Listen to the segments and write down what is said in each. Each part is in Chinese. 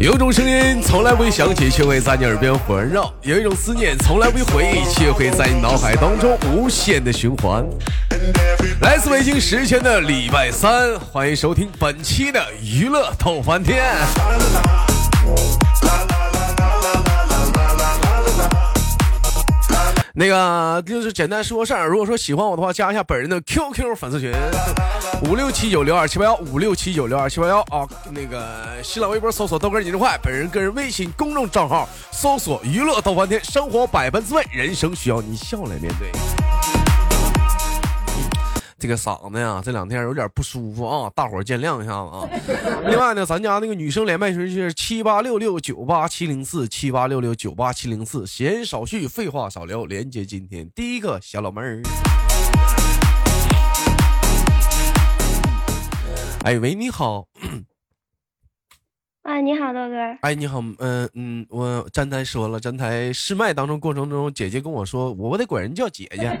有种声音从来未响起，却会在你耳边环绕；有一种思念从来未回忆，却会在你脑海当中无限的循环。来自北京时间的礼拜三，欢迎收听本期的娱乐逗翻天。那个就是简单说事儿。如果说喜欢我的话，加一下本人的 QQ 粉丝群，五六七九六二七八幺，五六七九六二七八幺啊。那个新浪微博搜索豆哥你真坏，本人个人微信公众账号搜索娱乐豆翻天，生活百般滋味，人生需要你笑来面对。这个嗓子呀，这两天有点不舒服啊，大伙见谅一下子啊。另外呢，咱家那个女生连麦群是七八六六九八七零四七八六六九八七零四。闲言少叙，废话少聊，连接今天第一个小老妹儿。哎喂，你好。哎，你好，豆哥。哎，你好，嗯嗯，我站台说了，站台试麦当中过程中，姐姐跟我说，我得管人叫姐姐。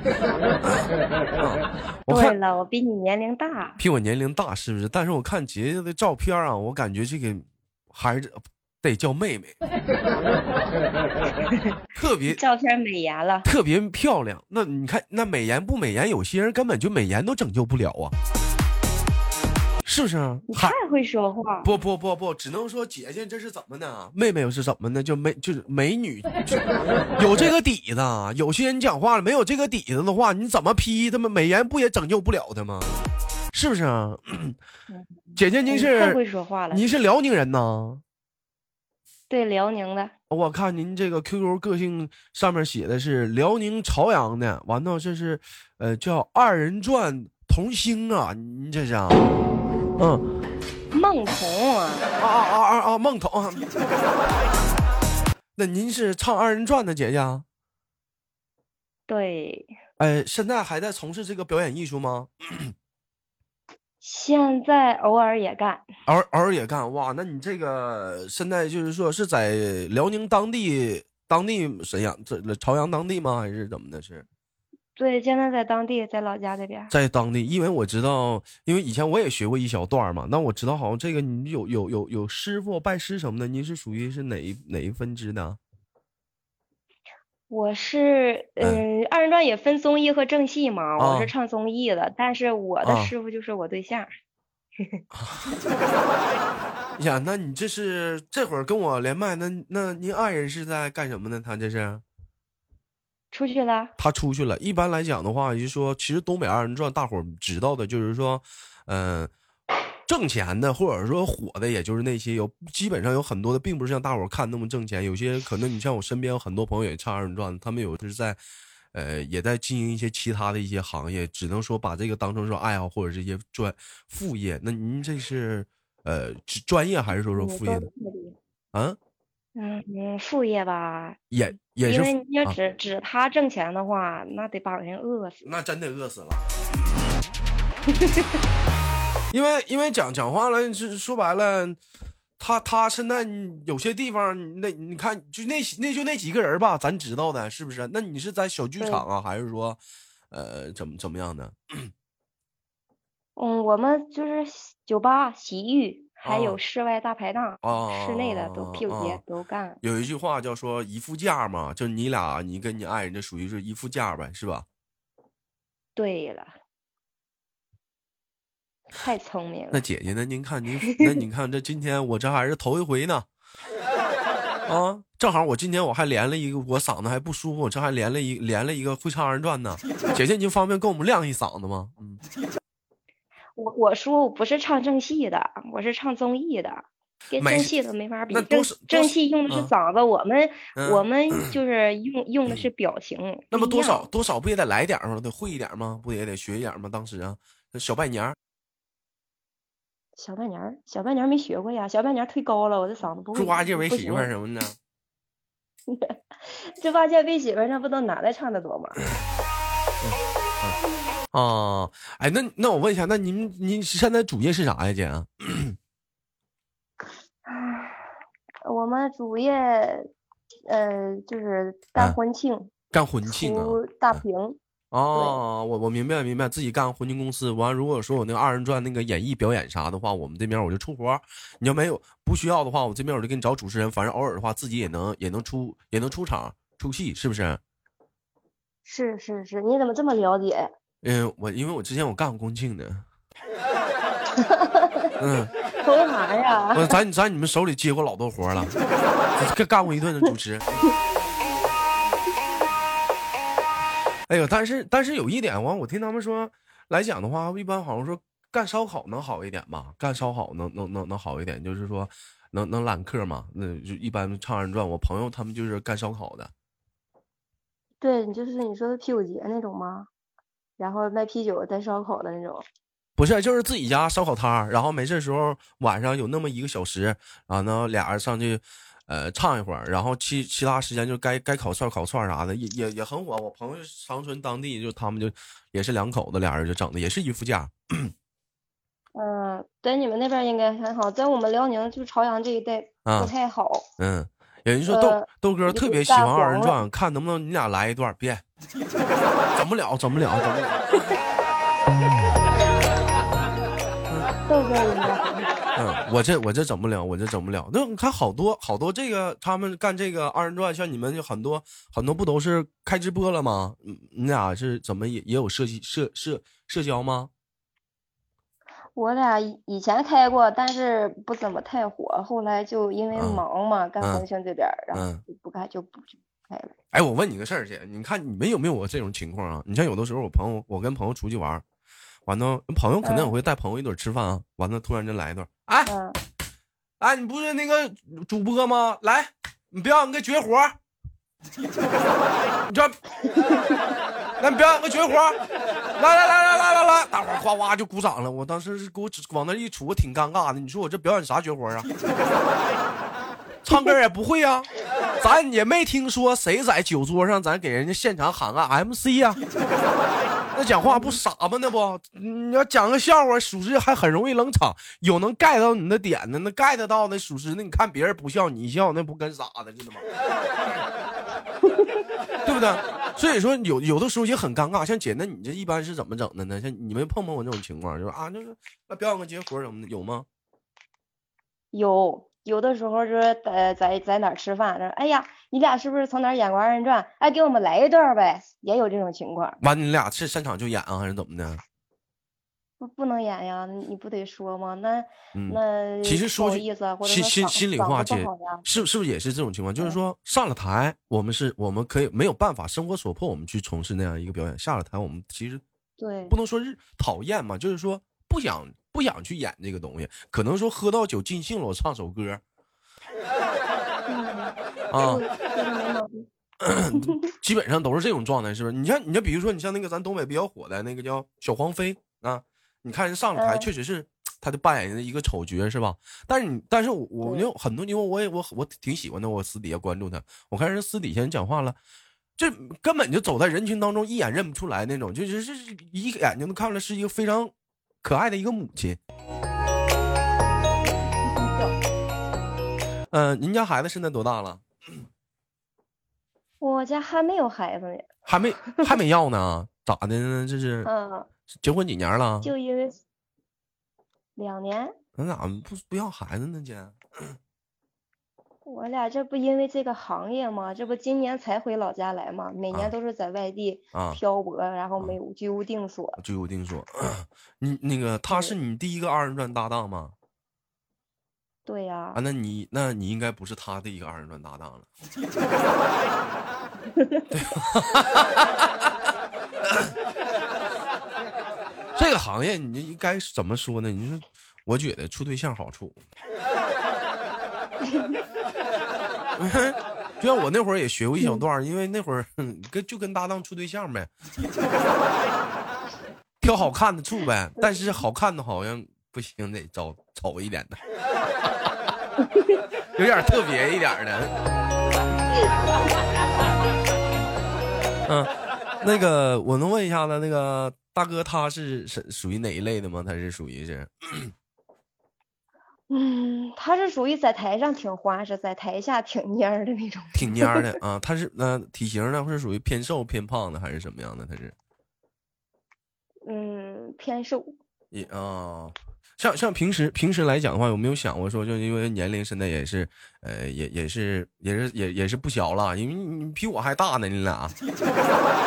对了，我比你年龄大。比我年龄大是不是？但是我看姐姐的照片啊，我感觉这个还是得叫妹妹。特别 照片美颜了，特别漂亮。那你看，那美颜不美颜？有些人根本就美颜都拯救不了啊。是不是？你太会说话。不不不不，只能说姐姐这是怎么呢？妹妹又是怎么呢？就美就是美女，有这个底子。有些人讲话了，没有这个底子的话，你怎么批他们美颜不也拯救不了他吗？是不是啊？姐姐您是太会说话了。您是辽宁人呐？对，辽宁的。我看您这个 QQ 个性上面写的是辽宁朝阳的，完了这是呃叫二人转童星啊，您这是？嗯，孟童啊啊啊啊啊啊！孟童，那您是唱二人转的姐姐？对。哎，现在还在从事这个表演艺术吗？现在偶尔也干。偶偶尔也干哇？那你这个现在就是说是在辽宁当地当地沈阳这朝阳当地吗？还是怎么的？是？对，现在在当地，在老家这边，在当地，因为我知道，因为以前我也学过一小段嘛，那我知道好像这个你有有有有师傅拜师什么的，您是属于是哪一哪一分支的？我是，嗯，二人转也分综艺和正戏嘛，我是唱综艺的，但是我的师傅就是我对象。呀，那你这是这会儿跟我连麦，那那您爱人是在干什么呢？他这是？出去了，他出去了。一般来讲的话，就是说，其实东北二人转大伙儿知道的，就是说，嗯，挣钱的或者说火的，也就是那些有基本上有很多的，并不是像大伙儿看那么挣钱。有些可能你像我身边有很多朋友也唱二人转，他们有是在，呃，也在经营一些其他的一些行业，只能说把这个当成说爱好或者这些专副业。那您这是呃专业还是说说副业的？啊？嗯，副业吧，也也是，因为你要指指他挣钱的话，那得把人饿死。那真得饿死了。因为因为讲讲话了，是说白了，他他现在有些地方，那你看就那那就那几个人吧，咱知道的，是不是？那你是在小剧场啊，还是说，呃，怎么怎么样的？嗯，我们就是酒吧、洗浴。还有室外大排档，室内的都啤酒节都干。有一句话叫说一副架嘛，就你俩，你跟你爱人这属于是一副架呗，是吧？对了，太聪明了。那姐姐呢？您看您，那你 看这今天我这还是头一回呢，啊，正好我今天我还连了一个，我嗓子还不舒服，我这还连了一连了一个会唱二人转呢。姐姐，您方便跟我们亮一嗓子吗？嗯。我我说我不是唱正戏的，我是唱综艺的，跟正戏都没法比。正正戏用的是嗓子，我们我们就是用用的是表情。那么多少多少不也得来点吗？得会一点吗？不也得学一点吗？当时啊，小半年小半年小半年没学过呀，小半年忒高了，我这嗓子不会。猪八戒为媳妇什么的。猪八戒为媳妇，那不都男的唱的多吗？啊，哎，那那我问一下，那您您现在主业是啥呀，姐？我们主业，呃，就是干婚庆，干婚庆啊，大屏，哦，我我明白明白，自己干婚庆公司完，如果说我那个二人转那个演艺表演啥的话，我们这边我就出活你要没有不需要的话，我这边我就给你找主持人，反正偶尔的话自己也能也能出也能出场出戏，是不是？是是是，你怎么这么了解？嗯，我因为我之前我干过婚庆的。嗯，干啥呀？我在在你们手里接过老多活了，干干过一顿的主持。哎呦，但是但是有一点，完我听他们说来讲的话，一般好像说干烧烤能好一点吧？干烧烤能能能能好一点，就是说能能揽客嘛？那就一般唱二人转，我朋友他们就是干烧烤的。对，就是你说的啤酒节那种吗？然后卖啤酒带烧烤的那种。不是，就是自己家烧烤摊儿，然后没事时候晚上有那么一个小时，啊，那俩人上去。呃，唱一会儿，然后其其他时间就该该烤串烤串啥的，也也也很火。我朋友长春当地就他们就也是两口子，俩人就整的也是一副价。嗯，在你们那边应该还好，在我们辽宁就朝阳这一带不太好。嗯，有人说豆豆哥特别喜欢二人转，看能不能你俩来一段，别，整不了，整不了，整不了。豆哥。嗯，我这我这整不了，我这整不了。那你看好多好多这个他们干这个二人转，像你们就很多很多不都是开直播了吗？你俩是怎么也也有社社社社交吗？我俩以前开过，但是不怎么太火。后来就因为忙嘛，干婚庆这边，然后就不开就不就开了。哎，我问你个事儿姐，你看你们有没有我这种情况啊？你像有的时候我朋友我跟朋友出去玩。完了，朋友肯定也会带朋友一顿吃饭啊。完了，突然间来一段，哎，哎，你不是那个主播吗？来，你表演个绝活，你这，来表演个绝活，来来来，大伙哗哗就鼓掌了。我当时是给我往那一杵，我挺尴尬的。你说我这表演啥绝活啊？唱歌也不会啊，咱也没听说谁在酒桌上咱给人家现场喊个 MC 呀。那讲话不傻吗？那不，你要讲个笑话，属实还很容易冷场。有能 get 到你的点的，那 get 到那属实，那你看别人不笑，你笑，那不跟傻的似的吗？对不对？所以说有有的时候也很尴尬。像姐，那你这一般是怎么整的呢？像你们碰碰过这种情况，就是啊，就是那表演个绝活什么的，有吗？有。有的时候就是在在在哪儿吃饭，说哎呀，你俩是不是从哪儿演过二人转？哎，给我们来一段呗，也有这种情况。完，你俩是现场就演啊，还是怎么的？不不能演呀，你不得说吗？那那其实说意思，心心心里话，姐是是不是也是这种情况？就是说上了台，我们是我们可以没有办法，生活所迫，我们去从事那样一个表演。下了台，我们其实对不能说是讨厌嘛，就是说不想。不想去演这个东西，可能说喝到酒尽兴了，我唱首歌。啊，基本上都是这种状态，是不是？你像，你像，比如说，你像那个咱东北比较火的那个叫小黄飞啊，你看人上了台，确实是他就扮演的一个丑角，是吧？但是你，但是我我有很多，因为我也我我挺喜欢的，我私底下关注他，我看人私底下人讲话了，这根本就走在人群当中，一眼认不出来那种，就是是一眼睛能看出来是一个非常。可爱的一个母亲。嗯，您家孩子现在多大了？我家还没有孩子呢。还没还没要呢？咋的呢？这是？嗯。结婚几年了？就因为两年。那咋不不要孩子呢，姐？我俩这不因为这个行业吗？这不今年才回老家来吗？每年都是在外地漂泊，然后没有居无定所。居无定所，你那个他是你第一个二人转搭档吗？对呀。啊，那你那你应该不是他的一个二人转搭档了。这个行业你应该怎么说呢？你说，我觉得处对象好处。就像我那会儿也学过一小段因为那会儿跟就跟搭档处对象呗，挑好看的处呗。但是好看的好像不行，得找丑一点的，有点特别一点的。嗯，那个我能问一下子，那个大哥他是是属于哪一类的吗？他是属于是？嗯，他是属于在台上挺花式，在台下挺蔫的那种。挺蔫的 啊，他是那体型呢，是属于偏瘦偏胖的，还是什么样的？他是？嗯，偏瘦。也啊。像像平时平时来讲的话，有没有想过说，就因为年龄现在也是，呃，也也是也是也也是不小了，因为你比我还大呢，你俩 是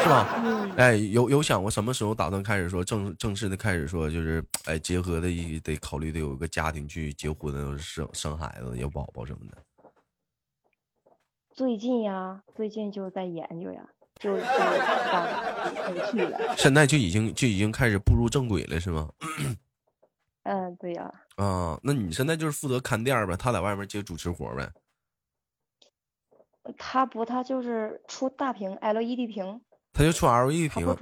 吧？哎，有有想过什么时候打算开始说正正式的开始说，就是哎结合的得考虑得有个家庭去结婚生生孩子有宝宝什么的。最近呀，最近就在研究呀，就就刚去了。现在就已经就已经开始步入正轨了，是吗？嗯，对呀。啊，那你现在就是负责看店呗，他在外面接主持活呗。他不，他就是出大屏 LED 屏。他就出 LED 屏。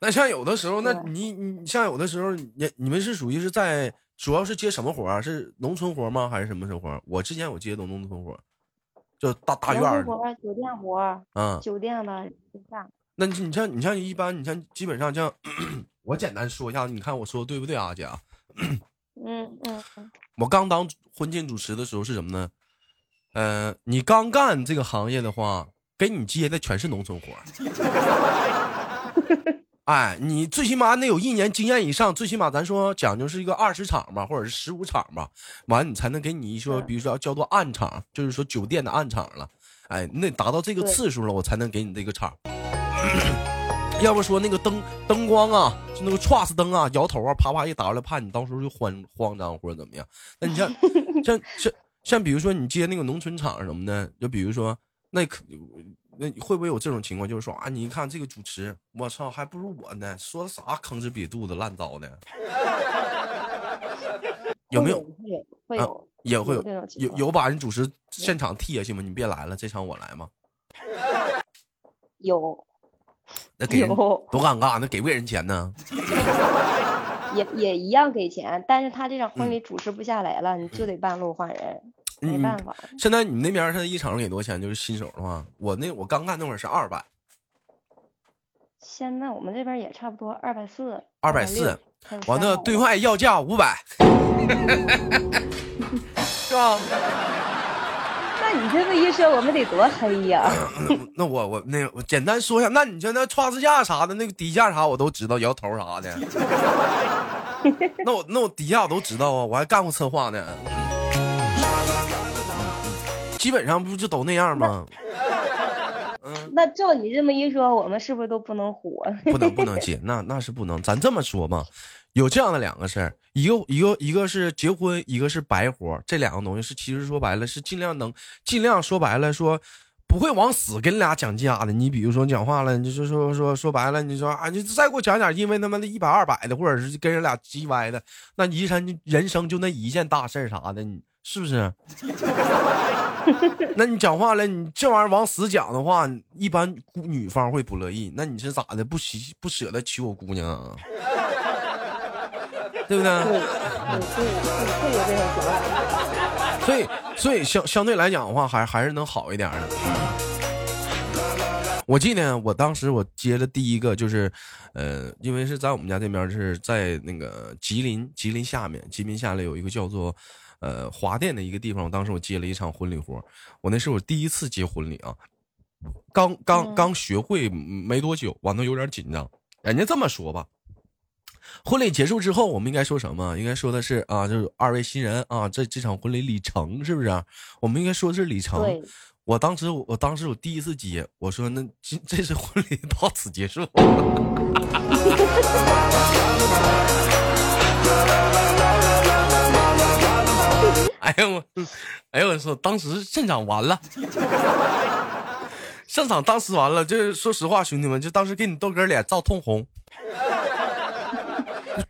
那像有的时候，那你你像有的时候，你你们是属于是在主要是接什么活啊？是农村活吗？还是什么生活？我之前我接的农村活，就大大院儿。活，酒店活。嗯。酒店的那你你像你像一般，你像基本上像 我简单说一下，你看我说的对不对啊，姐？嗯嗯，我刚当婚庆主持的时候是什么呢？呃，你刚干这个行业的话，给你接的全是农村活哎，你最起码得有一年经验以上，最起码咱说讲究是一个二十场吧，或者是十五场吧，完你才能给你一说，比如说要叫做暗场，就是说酒店的暗场了。哎，你得达到这个次数了，我才能给你这个场。要不说那个灯灯光啊，就那个 trust 灯啊，摇头啊，啪啪一打过来，怕你到时候就慌慌张或者怎么样。那你像像像像，比如说你接那个农村场什么的，就比如说那可那会不会有这种情况？就是说啊，你一看这个主持，我操，还不如我呢，说的啥吭哧瘪肚子烂糟的。有没有？会有，也会有，有有把人主持现场替下去吗？你别来了，这场我来吗？有。那给多尴尬，那给不给人钱呢？也也一样给钱，但是他这场婚礼主持不下来了，你就得半路换人，没办法。现在你那边现在一场给多少钱？就是新手的话，我那我刚干那会儿是二百。现在我们这边也差不多二百四。二百四，完了对外要价五百 是吧？那你这么一说，我们得多黑呀！那我我那我简单说一下，那你像那创支架啥的，那个底价啥我都知道，摇头啥的。那我那我底价我都知道啊，我还干过策划呢。基本上不就都那样吗？嗯。那照你这么一说，我们是不是都不能火？不能不能姐，那那是不能。咱这么说吧。有这样的两个事儿，一个一个一个是结婚，一个是白活，这两个东西是其实说白了是尽量能尽量说白了说不会往死跟你俩讲价的。你比如说讲话了，你就说说说白了，你说啊，你再给我讲点，因为他妈的一百二百的，或者是跟人俩叽歪的，那一生人生就那一件大事啥的，你是不是？那你讲话了，你这玩意儿往死讲的话，一般女方会不乐意。那你是咋的？不喜不舍得娶我姑娘啊？对不对？对，对，会有这种情况。所以，所以相相对来讲的话，还还是能好一点的。我记得我当时我接的第一个就是，呃，因为是在我们家这边是在那个吉林，吉林下面，吉林下来有一个叫做呃华电的一个地方。当时我接了一场婚礼活，我那是我第一次接婚礼啊，刚刚刚学会没多久，完了有点紧张。人家这么说吧。婚礼结束之后，我们应该说什么？应该说的是啊，就是二位新人啊，这这场婚礼里程是不是？我们应该说的是里程。我当时，我当时我第一次接，我说那这这次婚礼到此结束。哎呦我，哎呦我说，当时现场完了，现场当时完了，就是说实话，兄弟们，就当时给你豆哥脸照通红。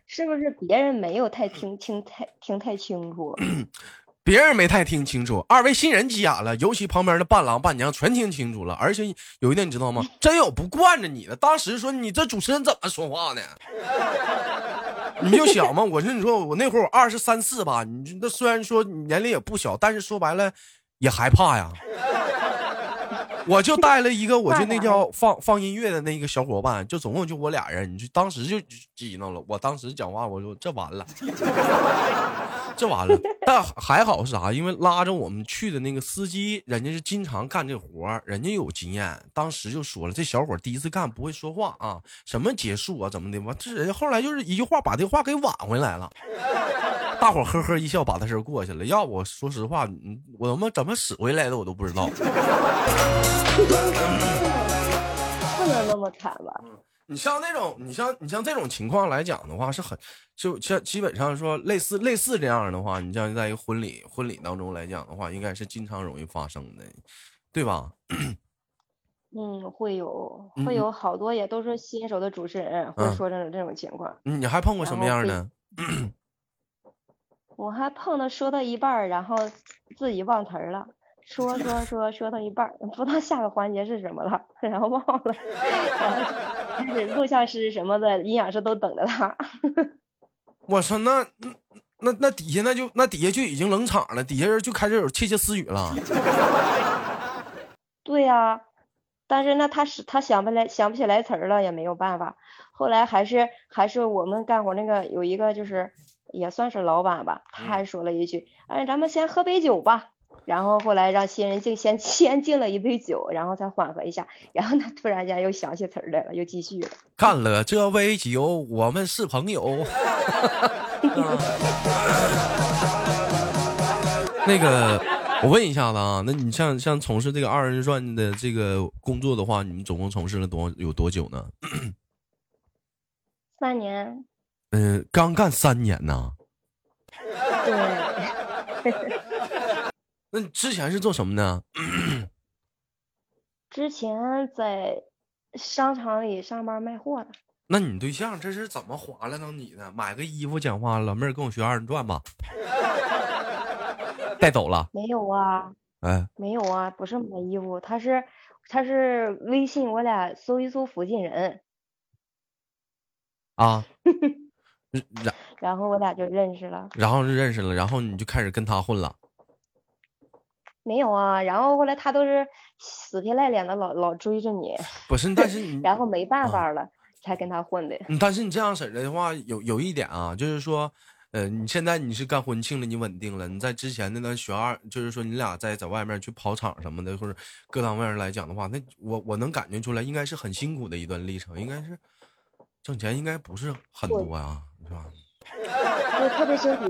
是不是别人没有太听清太听太清楚？别人没太听清楚，二位新人急眼了，尤其旁边的伴郎伴娘全听清楚了。而且有一点你知道吗？真有不惯着你的。当时说你这主持人怎么说话呢？你就想嘛，我说你说我那会儿我二十三四吧，你那虽然说年龄也不小，但是说白了也害怕呀。我就带了一个，我就那 叫放放音乐的那个小伙伴，就总共就我俩人，你就当时就激恼了。我当时讲话，我说这完了，这完了，但还好是啥？因为拉着我们去的那个司机，人家是经常干这活人家有经验。当时就说了，这小伙第一次干，不会说话啊，什么结束啊，怎么的？完，这人家后来就是一句话把这话给挽回来了。大伙呵呵一笑，把他事过去了。要我说实话，我他妈怎么使回来的，我都不知道。不能那么惨吧？你像那种，你像你像这种情况来讲的话，是很就像基本上说类似类似这样的话，你像在一个婚礼婚礼当中来讲的话，应该是经常容易发生的，对吧？嗯，会有会有好多也都是新手的主持人会说这种这种情况。你还碰过什么样的？我还碰到说到一半，然后自己忘词儿了。说说说说到一半，不知道下个环节是什么了，然后忘了，然后开始录像师什么的，音响师都等着他。我说那那那底下那就那底下就已经冷场了，底下人就开始有窃窃私语了。对呀，但是那他是他想不来想不起来词儿了，也没有办法。后来还是还是我们干活那个有一个就是也算是老板吧，他还说了一句：“哎，咱们先喝杯酒吧。”然后后来让新人敬先 先敬了一杯酒，然后才缓和一下，然后他突然间又想起词儿来了，又继续了。干了这杯酒，我们是朋友。那个，我问一下子啊，那你像像从事这个二人转的这个工作的话，你们总共从事了多有多久呢？三年。嗯，刚干三年呢。对。那你之前是做什么的？之前在商场里上班卖货的。那你对象这是怎么划拉到你的？买个衣服讲话，老妹儿跟我学二人转吧，带走了？没有啊，哎，没有啊，不是买衣服，他是他是微信，我俩搜一搜附近人啊，然然后我俩就认识了，然后就认识了，然后你就开始跟他混了。没有啊，然后后来他都是死皮赖脸的老老追着你，不是，但是你 然后没办法了才跟他混的。但是你这样式的话，有有一点啊，就是说，呃，你现在你是干婚庆了，你稳定了，你在之前那段学二，就是说你俩在在外面去跑场什么的，或者各方面来讲的话，那我我能感觉出来，应该是很辛苦的一段历程，应该是挣钱应该不是很多啊，是吧？就，特别辛苦。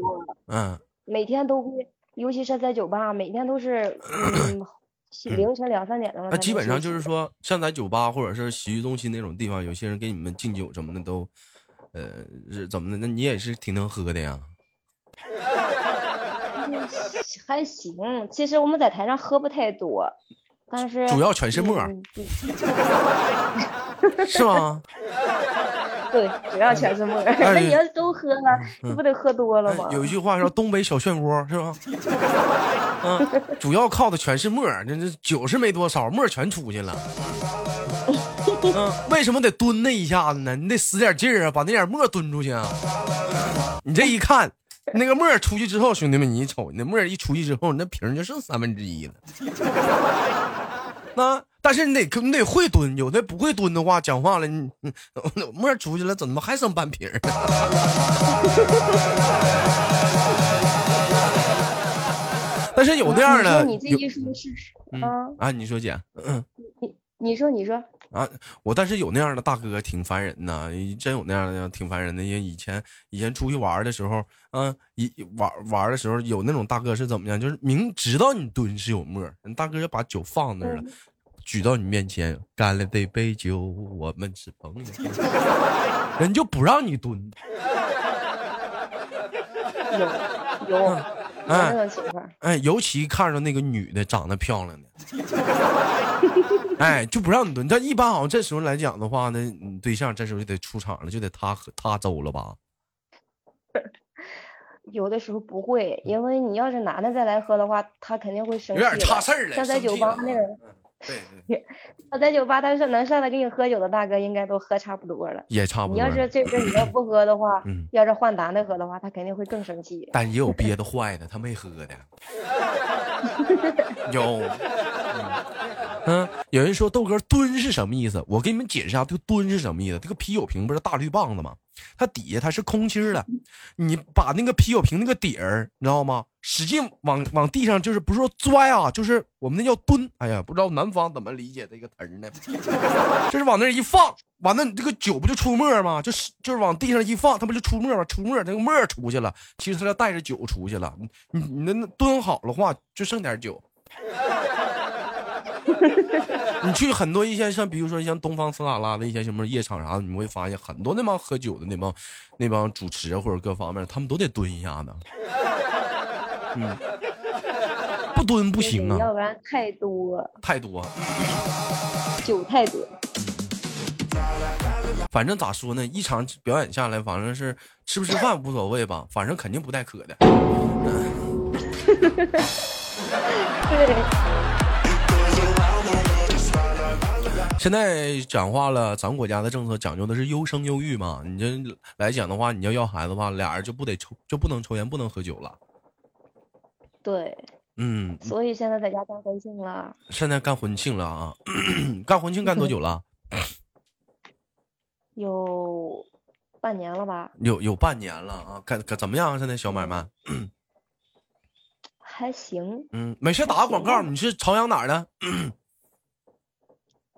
嗯。每天都会。尤其是在酒吧，每天都是嗯凌晨两三点的。那基本上就是说，像在酒吧或者是洗浴中心那种地方，有些人给你们敬酒什么的都，呃，是怎么的？那你也是挺能喝的呀？还行，其实我们在台上喝不太多，但是主要全是沫，是吗？对，主要全是沫。那 你要都喝了，你不得喝多了吗？有一句话说“东北小漩涡”，是吧？嗯，主要靠的全是沫，那这酒是没多少，沫全出去了。嗯，为什么得蹲那一下子呢？你得使点劲儿啊，把那点沫蹲出去啊！你这一看，那个沫出去之后，兄弟们，你一瞅，那沫一出去之后，那瓶就剩三分之一了。那。但是你得你得会蹲，有的不会蹲的话，讲话了，你 沫出去了，怎么还剩半瓶？但是有那样的，你这一说是啊啊，你说姐，嗯，你你说你说啊，我但是有那样的大哥挺烦人呐，真有那样的挺烦人的。因为以前以前出去玩的时候，嗯，一玩玩的时候有那种大哥是怎么样？就是明知道你蹲是有沫，人大哥就把酒放那儿了。举到你面前，干了这杯酒，我们是朋友。人就不让你蹲。有有有这种情况。哎，尤其看着那个女的长得漂亮的，哎，就不让你蹲。但一般好像这时候来讲的话呢，你对象这时候就得出场了，就得他他走了吧？有的时候不会，因为你要是男的再来喝的话，他肯定会生气。有点差事儿了。像在酒吧那种。对对，他 在酒吧，他是能上来跟你喝酒的大哥，应该都喝差不多了，也差不多。你要是这阵你要不喝的话，要是换男的喝的话，他肯定会更生气。但也有憋的坏的，他没喝的。有，嗯，有人说豆哥蹲是什么意思？我给你们解释一下，这个蹲是什么意思？这个啤酒瓶不是大绿棒子吗？它底下它是空心的，你把那个啤酒瓶那个底儿，你知道吗？使劲往往地上，就是不是说拽啊，就是我们那叫蹲。哎呀，不知道南方怎么理解这个词儿呢？就是往那一放，完了你这个酒不就出沫吗？就是就是往地上一放，它不就出沫吗？出沫，那个沫出去了，其实它就带着酒出去了。你你那蹲好了话，就剩点酒。你去很多一些像，比如说像东方斯卡拉的一些什么夜场啥的，你会发现很多那帮喝酒的那帮那帮主持或者各方面，他们都得蹲一下子。嗯，不蹲不行啊，要不然太多太多，酒太多。反正咋说呢，一场表演下来，反正是吃不吃饭无所谓吧，反正肯定不带渴的。对。现在讲话了，咱国家的政策讲究的是优生优育嘛。你这来讲的话，你要要孩子的话，俩人就不得抽，就不能抽烟，不能喝酒了。对，嗯。所以现在在家干婚庆了。现在干婚庆了啊？干婚庆干多久了？有半年了吧？有有半年了啊？干干怎么样？现在小买卖？还行。嗯，没事，打个广告。你是朝阳哪儿的？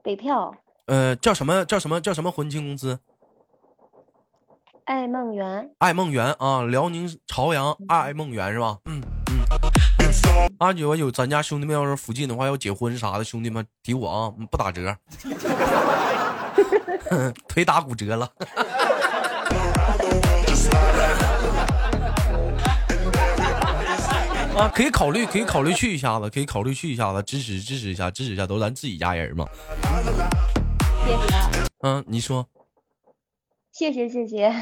北漂，呃，叫什么叫什么叫什么婚庆公司？爱梦园，爱梦园啊，辽宁朝阳爱梦园是吧？嗯嗯。啊，有有咱家兄弟们要是附近的话要结婚啥的，兄弟们提我啊，不打折。腿打骨折了。啊，可以考虑，可以考虑去一下子，可以考虑去一下子，支持支持一下，支持一下，都咱自己家人嘛。谢谢。嗯，你说。谢谢谢谢。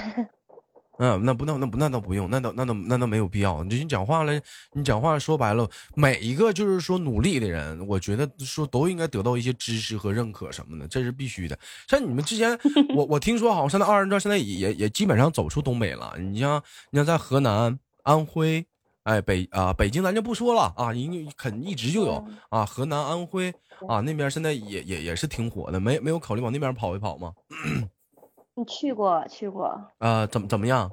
嗯，那不那那不那倒不用，那倒那倒那倒没有必要。你你讲话了，你讲话说白了，每一个就是说努力的人，我觉得说都应该得到一些支持和认可什么的，这是必须的。像你们之前，我我听说好像现在二人转现在也也基本上走出东北了。你像你像在河南、安徽。哎，北啊，北京咱就不说了啊，因肯一直就有啊，河南、安徽啊那边现在也也也是挺火的，没没有考虑往那边跑一跑吗？你去过去过啊？怎么怎么样？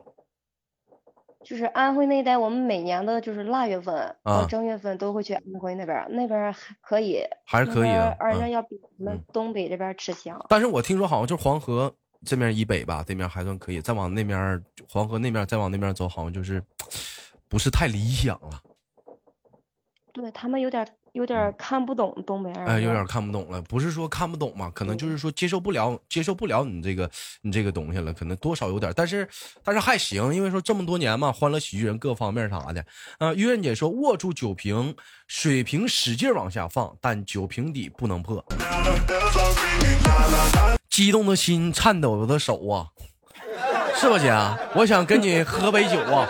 就是安徽那一带，我们每年的就是腊月份啊，正月份都会去安徽那边，那边还可以，还是可以的，而且要比我们东北这边吃香。但是我听说好像就黄河这面以北吧，这面还算可以，再往那边黄河那面再往那边走，好像就是。不是太理想了，对他们有点有点看不懂东北人，哎，有点看不懂了。不是说看不懂嘛，可能就是说接受不了，接受不了你这个你这个东西了，可能多少有点。但是但是还行，因为说这么多年嘛，欢乐喜剧人各方面啥的啊。玉燕姐说，握住酒瓶，水瓶使劲往下放，但酒瓶底不能破。激动的心，颤抖的手啊，是不姐？我想跟你喝杯酒啊。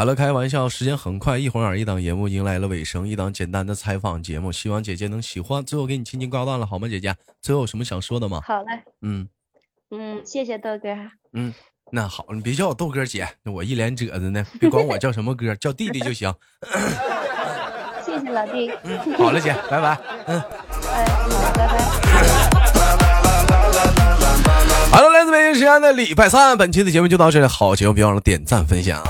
好了，开玩笑，时间很快，一会儿一档节目迎来了尾声，一档简单的采访节目，希望姐姐能喜欢。最后给你轻轻挂断了，好吗，姐姐？最后有什么想说的吗？好嘞，嗯嗯，谢谢豆哥。嗯，那好，你别叫我豆哥姐，我一脸褶子呢，别管我叫什么哥，叫弟弟就行。谢谢老弟。嗯，好了，姐，拜拜。嗯，哎，好，拜拜。好了，来自北京时间的礼拜三，本期的节目就到这里。好节目，别忘了点赞分享。